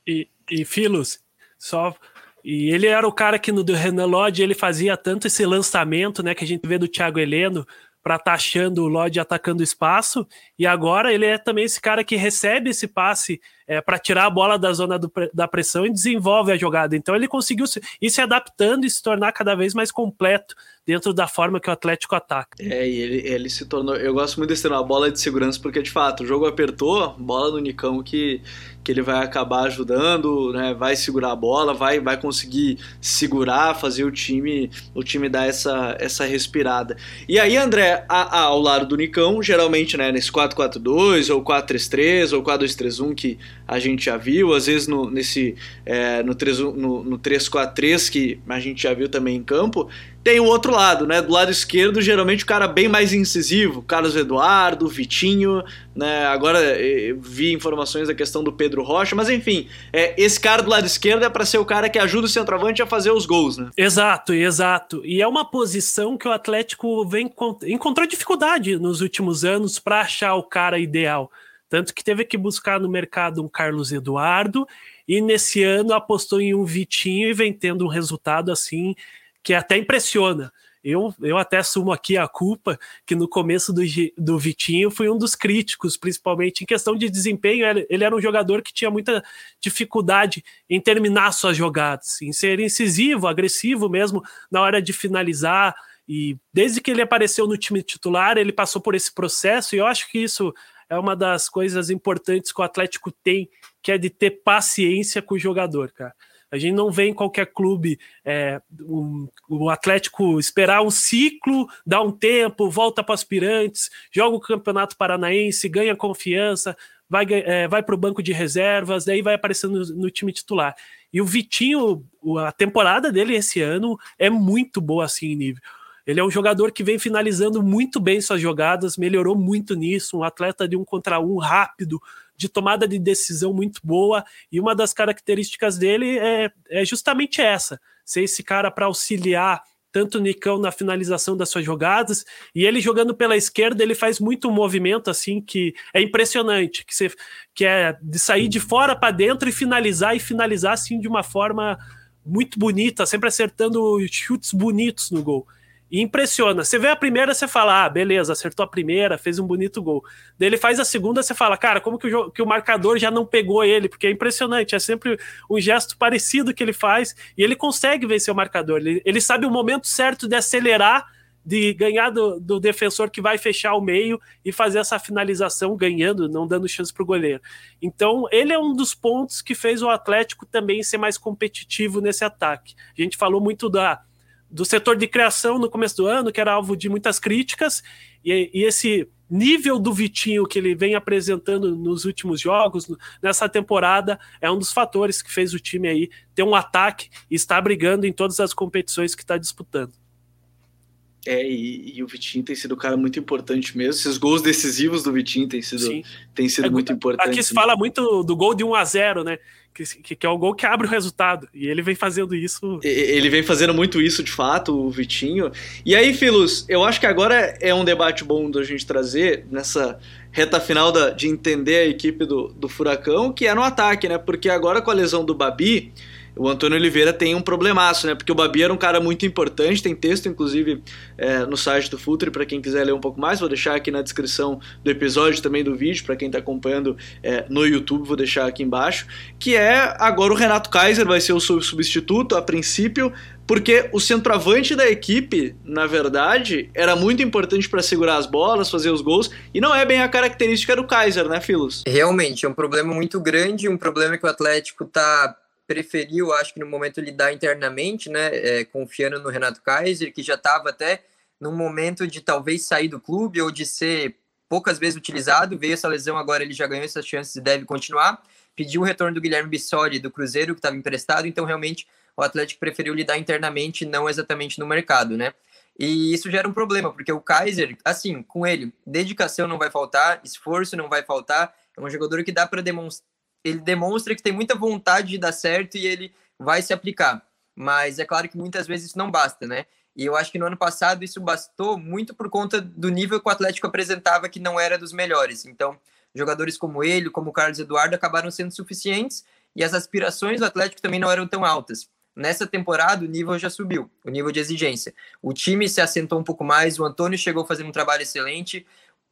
E, e Filos, só e ele era o cara que no Renan Lodge ele fazia tanto esse lançamento, né, que a gente vê do Thiago Heleno, para estar tá o Lodge atacando espaço, e agora ele é também esse cara que recebe esse passe é, para tirar a bola da zona do, da pressão e desenvolve a jogada. Então ele conseguiu se, ir se adaptando e se tornar cada vez mais completo dentro da forma que o Atlético ataca. É, e ele, ele se tornou. Eu gosto muito desse termo, a bola de segurança, porque de fato o jogo apertou, bola no Nicão que que ele vai acabar ajudando, né? Vai segurar a bola, vai, vai conseguir segurar, fazer o time o time dar essa, essa respirada. E aí, André, a, a, ao lado do Nicão, geralmente, né, nesse 4-4-2 ou 4-3-3 ou 4-2-3-1 que a gente já viu, às vezes no nesse é, no 3 no, no 3-4-3 que a gente já viu também em campo, tem o outro lado, né? Do lado esquerdo, geralmente o cara bem mais incisivo, Carlos Eduardo, Vitinho, né? Agora eh, vi informações da questão do Pedro Rocha, mas enfim, é, esse cara do lado esquerdo é para ser o cara que ajuda o centroavante a fazer os gols, né? Exato, exato. E é uma posição que o Atlético vem encontrou dificuldade nos últimos anos para achar o cara ideal. Tanto que teve que buscar no mercado um Carlos Eduardo e nesse ano apostou em um Vitinho e vem tendo um resultado assim que até impressiona. Eu, eu até assumo aqui a culpa que no começo do, do Vitinho fui um dos críticos, principalmente em questão de desempenho. Ele, era um jogador que tinha muita dificuldade em terminar suas jogadas, em ser incisivo, agressivo mesmo na hora de finalizar. E desde que ele apareceu no time titular, ele passou por esse processo, e eu acho que isso é uma das coisas importantes que o Atlético tem, que é de ter paciência com o jogador, cara. A gente não vê em qualquer clube é, um, o Atlético esperar um ciclo, dar um tempo, volta para aspirantes, joga o Campeonato Paranaense, ganha confiança, vai, é, vai para o banco de reservas, daí vai aparecendo no, no, time titular. E o Vitinho, a temporada dele esse ano é muito boa assim em nível. Ele é um jogador que vem finalizando muito bem suas jogadas, melhorou muito nisso, um atleta de um contra um rápido, de tomada de decisão muito boa, e uma das características dele é, é justamente essa: ser esse cara para auxiliar tanto o Nicão na finalização das suas jogadas, e ele jogando pela esquerda, ele faz muito movimento assim que é impressionante, que, você, que é de sair de fora para dentro e finalizar e finalizar assim de uma forma muito bonita, sempre acertando chutes bonitos no gol. E impressiona. Você vê a primeira, você fala, ah, beleza, acertou a primeira, fez um bonito gol. Daí ele faz a segunda, você fala, cara, como que o, que o marcador já não pegou ele? Porque é impressionante, é sempre um gesto parecido que ele faz e ele consegue vencer o marcador. Ele, ele sabe o momento certo de acelerar, de ganhar do, do defensor que vai fechar o meio e fazer essa finalização ganhando, não dando chance para o goleiro. Então, ele é um dos pontos que fez o Atlético também ser mais competitivo nesse ataque. A gente falou muito da do setor de criação no começo do ano, que era alvo de muitas críticas, e, e, esse nível do Vitinho que ele vem apresentando nos últimos jogos, nessa temporada, é um dos fatores que fez o time aí ter um ataque e estar brigando em todas as competições que está disputando. É, e, e, o Vitinho tem sido um cara muito importante mesmo. Esses gols decisivos do Vitinho têm sido, têm sido é, muito importantes. Aqui se fala muito do gol de 1 a 0 né? Que, que, é o gol que abre o resultado. E ele vem fazendo isso. Ele vem fazendo muito isso, de fato, o Vitinho. E aí, Filos, eu acho que agora é um debate bom da gente trazer nessa reta final da, de entender a equipe do, do Furacão, que é no ataque, né? Porque agora com a lesão do Babi o Antônio Oliveira tem um problemaço, né? Porque o Babi era um cara muito importante, tem texto, inclusive, é, no site do Futre, para quem quiser ler um pouco mais. Vou deixar aqui na descrição do episódio também do vídeo, para quem está acompanhando é, no YouTube, vou deixar aqui embaixo. Que é agora o Renato Kaiser vai ser o substituto, a princípio, porque o centroavante da equipe, na verdade, era muito importante para segurar as bolas, fazer os gols, e não é bem a característica do Kaiser, né, Filos? Realmente, é um problema muito grande, um problema que o Atlético está preferiu, acho que no momento, lidar internamente, né, é, confiando no Renato Kaiser, que já estava até num momento de talvez sair do clube ou de ser poucas vezes utilizado. Veio essa lesão, agora ele já ganhou essas chances e deve continuar. Pediu o retorno do Guilherme Bissoli do Cruzeiro, que estava emprestado, então realmente o Atlético preferiu lidar internamente, não exatamente no mercado, né? E isso gera um problema, porque o Kaiser, assim, com ele, dedicação não vai faltar, esforço não vai faltar, é um jogador que dá para demonstrar ele demonstra que tem muita vontade de dar certo e ele vai se aplicar. Mas é claro que muitas vezes isso não basta, né? E eu acho que no ano passado isso bastou muito por conta do nível que o Atlético apresentava, que não era dos melhores. Então, jogadores como ele, como o Carlos Eduardo, acabaram sendo suficientes e as aspirações do Atlético também não eram tão altas. Nessa temporada, o nível já subiu, o nível de exigência. O time se assentou um pouco mais, o Antônio chegou fazendo um trabalho excelente,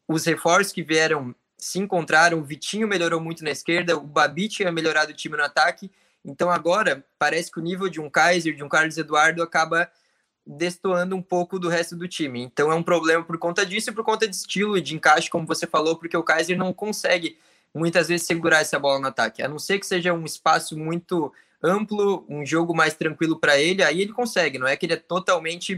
os reforços que vieram se encontraram. O Vitinho melhorou muito na esquerda, o Babi tinha melhorado o time no ataque. Então agora parece que o nível de um Kaiser, de um Carlos Eduardo, acaba destoando um pouco do resto do time. Então é um problema por conta disso e por conta de estilo e de encaixe, como você falou, porque o Kaiser não consegue muitas vezes segurar essa bola no ataque. A não ser que seja um espaço muito amplo, um jogo mais tranquilo para ele, aí ele consegue. Não é que ele é totalmente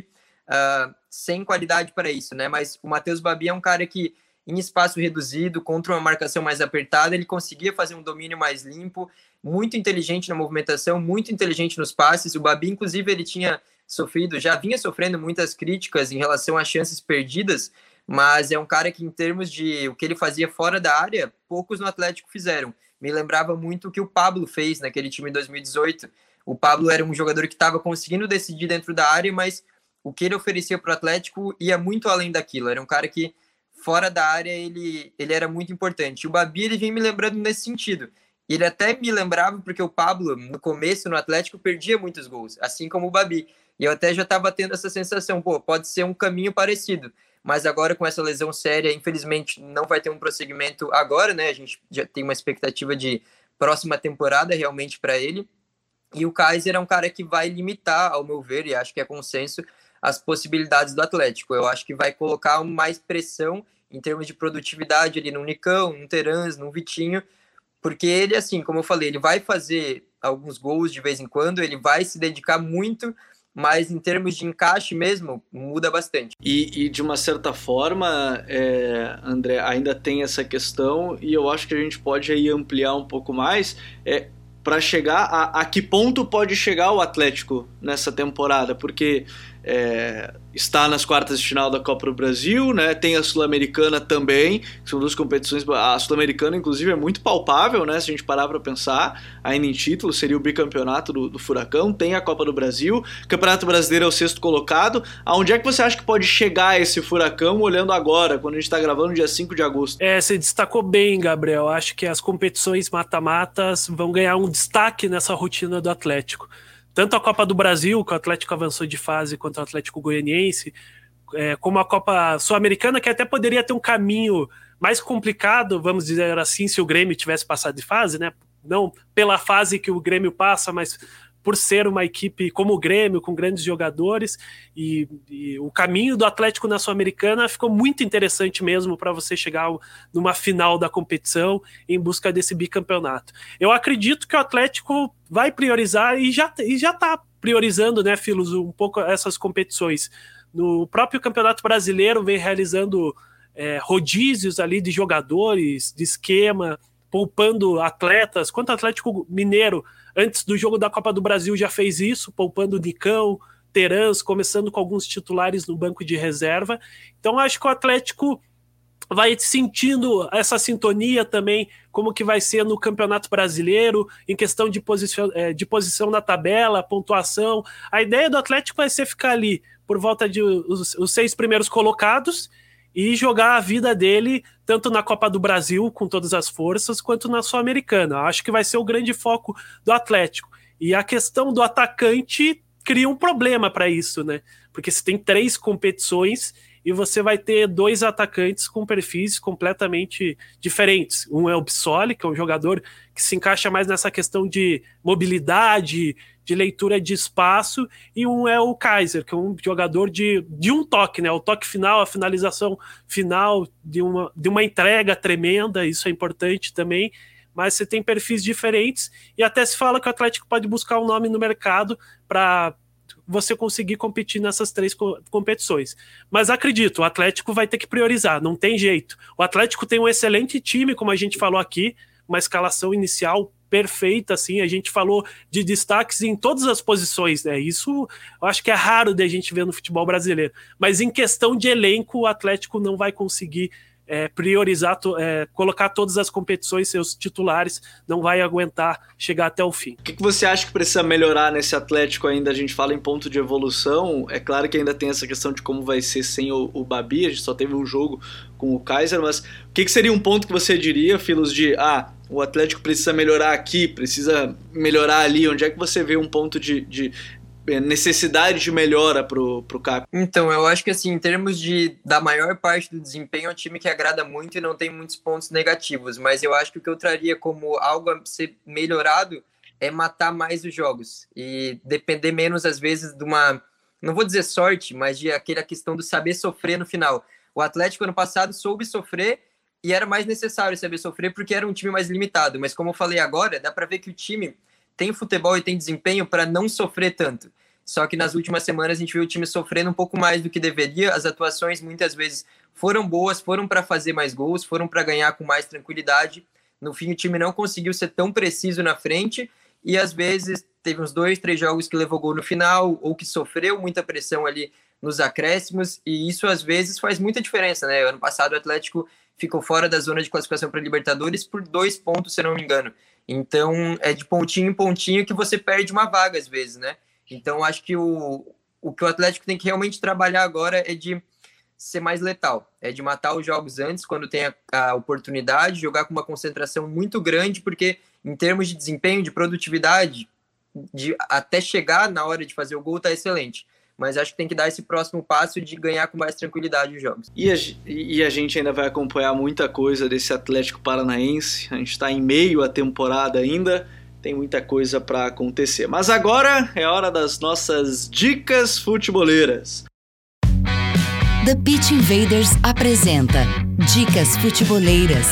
uh, sem qualidade para isso, né? Mas o Matheus Babi é um cara que em espaço reduzido, contra uma marcação mais apertada, ele conseguia fazer um domínio mais limpo, muito inteligente na movimentação, muito inteligente nos passes. O Babi, inclusive, ele tinha sofrido, já vinha sofrendo muitas críticas em relação às chances perdidas, mas é um cara que, em termos de o que ele fazia fora da área, poucos no Atlético fizeram. Me lembrava muito o que o Pablo fez naquele time em 2018. O Pablo era um jogador que estava conseguindo decidir dentro da área, mas o que ele oferecia para o Atlético ia muito além daquilo. Era um cara que fora da área ele, ele era muito importante. O Babi ele vem me lembrando nesse sentido. Ele até me lembrava porque o Pablo, no começo no Atlético, perdia muitos gols, assim como o Babi. E eu até já estava tendo essa sensação, pô, pode ser um caminho parecido. Mas agora com essa lesão séria, infelizmente não vai ter um prosseguimento agora, né? A gente já tem uma expectativa de próxima temporada realmente para ele. E o Kaiser é um cara que vai limitar, ao meu ver, e acho que é consenso, as possibilidades do Atlético. Eu acho que vai colocar mais pressão em termos de produtividade ali no Nicão, no Terans, no Vitinho, porque ele, assim, como eu falei, ele vai fazer alguns gols de vez em quando, ele vai se dedicar muito, mas em termos de encaixe mesmo, muda bastante. E, e de uma certa forma, é, André, ainda tem essa questão, e eu acho que a gente pode aí ampliar um pouco mais, é, para chegar a, a que ponto pode chegar o Atlético nessa temporada, porque é, está nas quartas de final da Copa do Brasil, né? Tem a Sul-Americana também, que são duas competições. A Sul-Americana, inclusive, é muito palpável, né? Se a gente parar para pensar, ainda em título, seria o bicampeonato do, do, Furacão. Tem a Copa do Brasil, Campeonato Brasileiro é o sexto colocado. Aonde é que você acha que pode chegar esse Furacão olhando agora, quando a gente está gravando dia 5 de agosto? É, você destacou bem, Gabriel. Acho que as competições mata-matas vão ganhar um destaque nessa rotina do Atlético tanto a Copa do Brasil, que o Atlético avançou de fase, quanto o Atlético Goianiense, é, como a Copa Sul-Americana, que até poderia ter um caminho mais complicado, vamos dizer assim, se o Grêmio tivesse passado de fase, né? Não pela fase que o Grêmio passa, mas por ser uma equipe como o Grêmio, com grandes jogadores, e, e o caminho do Atlético na Sul-Americana ficou muito interessante mesmo para você chegar numa final da competição em busca desse bicampeonato. Eu acredito que o Atlético vai priorizar e já e já está priorizando, né, Filos, um pouco essas competições. No próprio Campeonato Brasileiro vem realizando é, rodízios ali de jogadores, de esquema, poupando atletas. Quanto Atlético Mineiro Antes do jogo da Copa do Brasil já fez isso, poupando o Nicão, Terans, começando com alguns titulares no banco de reserva. Então acho que o Atlético vai sentindo essa sintonia também, como que vai ser no Campeonato Brasileiro, em questão de posição, é, de posição na tabela, pontuação. A ideia do Atlético vai ser ficar ali por volta de os, os seis primeiros colocados e jogar a vida dele tanto na Copa do Brasil com todas as forças quanto na Sul-Americana. Acho que vai ser o grande foco do Atlético. E a questão do atacante cria um problema para isso, né? Porque você tem três competições e você vai ter dois atacantes com perfis completamente diferentes. Um é o Bissoli, que é um jogador que se encaixa mais nessa questão de mobilidade, de leitura de espaço, e um é o Kaiser, que é um jogador de, de um toque, né? O toque final, a finalização final de uma, de uma entrega tremenda, isso é importante também. Mas você tem perfis diferentes e até se fala que o Atlético pode buscar um nome no mercado para você conseguir competir nessas três co competições. Mas acredito, o Atlético vai ter que priorizar, não tem jeito. O Atlético tem um excelente time, como a gente falou aqui, uma escalação inicial perfeita, assim. A gente falou de destaques em todas as posições, né? Isso eu acho que é raro de a gente ver no futebol brasileiro. Mas em questão de elenco, o Atlético não vai conseguir é, priorizar, é, colocar todas as competições, seus titulares, não vai aguentar chegar até o fim. O que, que, você acha que precisa melhorar nesse Atlético ainda? A gente fala em ponto de evolução, é claro que ainda tem essa questão de como vai ser sem o, o Babi, a gente só teve um jogo com o Kaiser, mas o que, que seria um ponto que você diria, Filos, de ah, o Atlético precisa melhorar aqui, precisa melhorar ali? Onde é que você vê um ponto de, de necessidade de melhora pro, pro Cap? Então, eu acho que assim, em termos de da maior parte do desempenho, é um time que agrada muito e não tem muitos pontos negativos, mas eu acho que o que eu traria como algo a ser melhorado é matar mais os jogos e depender menos às vezes de uma, não vou dizer sorte, mas de aquela questão do saber sofrer no final. O Atlético ano passado soube sofrer e era mais necessário saber sofrer porque era um time mais limitado. Mas como eu falei agora, dá para ver que o time tem futebol e tem desempenho para não sofrer tanto. Só que nas últimas semanas a gente viu o time sofrendo um pouco mais do que deveria. As atuações muitas vezes foram boas, foram para fazer mais gols, foram para ganhar com mais tranquilidade. No fim, o time não conseguiu ser tão preciso na frente e às vezes teve uns dois, três jogos que levou gol no final ou que sofreu muita pressão ali nos acréscimos e isso às vezes faz muita diferença, né? Ano passado o Atlético ficou fora da zona de classificação para Libertadores por dois pontos, se não me engano. Então, é de pontinho em pontinho que você perde uma vaga às vezes, né? Então, acho que o, o que o Atlético tem que realmente trabalhar agora é de ser mais letal, é de matar os jogos antes, quando tem a, a oportunidade, jogar com uma concentração muito grande, porque em termos de desempenho, de produtividade, de até chegar na hora de fazer o gol, tá excelente mas acho que tem que dar esse próximo passo de ganhar com mais tranquilidade os jogos. E a, e a gente ainda vai acompanhar muita coisa desse Atlético Paranaense, a gente está em meio à temporada ainda, tem muita coisa para acontecer. Mas agora é hora das nossas dicas futeboleiras. The Pitch Invaders apresenta Dicas Futeboleiras.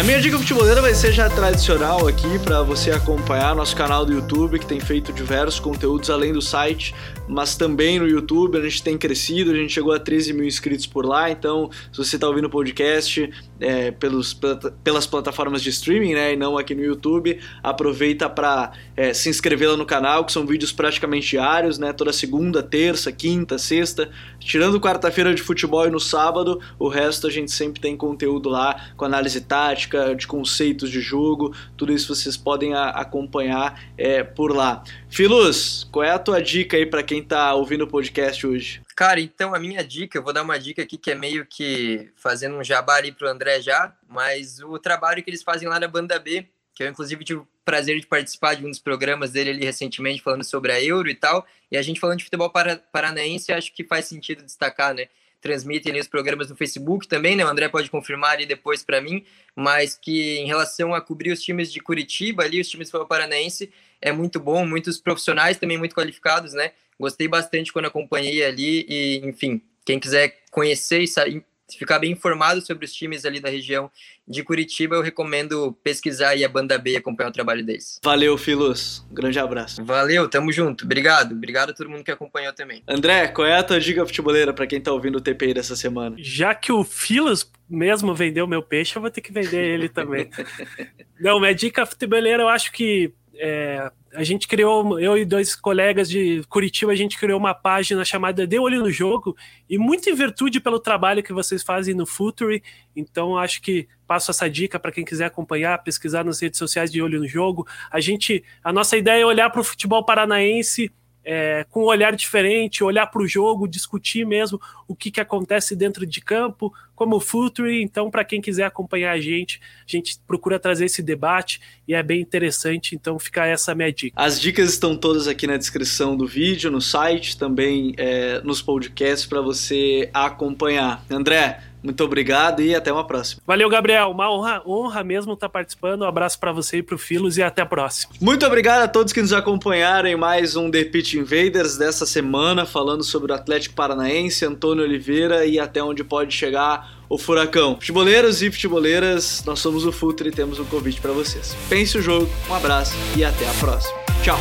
A minha dica futebolera vai ser já tradicional aqui para você acompanhar nosso canal do YouTube, que tem feito diversos conteúdos além do site, mas também no YouTube. A gente tem crescido, a gente chegou a 13 mil inscritos por lá. Então, se você está ouvindo o podcast é, pelos, pelas plataformas de streaming, né, e não aqui no YouTube, aproveita para é, se inscrever lá no canal, que são vídeos praticamente diários, né, toda segunda, terça, quinta, sexta, tirando quarta-feira de futebol e no sábado, o resto a gente sempre tem conteúdo lá com análise tática de conceitos de jogo, tudo isso vocês podem a, acompanhar é, por lá. Filus, qual é a tua dica aí para quem está ouvindo o podcast hoje? Cara, então a minha dica, eu vou dar uma dica aqui que é meio que fazendo um jabá ali pro André já, mas o trabalho que eles fazem lá na Banda B, que eu inclusive tive o prazer de participar de um dos programas dele ali recentemente falando sobre a Euro e tal, e a gente falando de futebol paranaense, acho que faz sentido destacar, né? transmitem os programas no Facebook também, né? O André pode confirmar ali depois para mim, mas que em relação a cobrir os times de Curitiba ali, os times do Paranaense, é muito bom, muitos profissionais também muito qualificados, né? Gostei bastante quando acompanhei ali e, enfim, quem quiser conhecer e sair, ficar bem informado sobre os times ali da região de Curitiba, eu recomendo pesquisar aí a Banda B e acompanhar o trabalho deles. Valeu, Filos. Um grande abraço. Valeu, tamo junto. Obrigado. Obrigado a todo mundo que acompanhou também. André, qual é a tua dica futeboleira para quem tá ouvindo o TPI dessa semana? Já que o Filos mesmo vendeu meu peixe, eu vou ter que vender ele também. <laughs> Não, minha dica futeboleira eu acho que é, a gente criou, eu e dois colegas de Curitiba, a gente criou uma página chamada De Olho no Jogo, e muito em virtude pelo trabalho que vocês fazem no Futuri, então acho que passo essa dica para quem quiser acompanhar, pesquisar nas redes sociais de Olho no Jogo. A gente, a nossa ideia é olhar para o futebol paranaense é, com um olhar diferente, olhar para o jogo, discutir mesmo o que, que acontece dentro de campo, como o Futuri. Então, para quem quiser acompanhar a gente, a gente procura trazer esse debate e é bem interessante. Então, fica essa minha dica. As dicas estão todas aqui na descrição do vídeo, no site, também é, nos podcasts para você acompanhar. André, muito obrigado e até uma próxima. Valeu, Gabriel. Uma honra, honra mesmo estar participando. Um abraço para você e para o Filos e até a próxima. Muito obrigado a todos que nos acompanharam em mais um The Pitch Invaders dessa semana, falando sobre o Atlético Paranaense, Antônio Oliveira e até onde pode chegar o Furacão. Futeboleiros e futeboleiras, nós somos o Futre e temos um convite para vocês. Pense o jogo, um abraço e até a próxima. Tchau.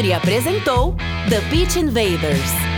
Futuri apresentou The Pitch Invaders.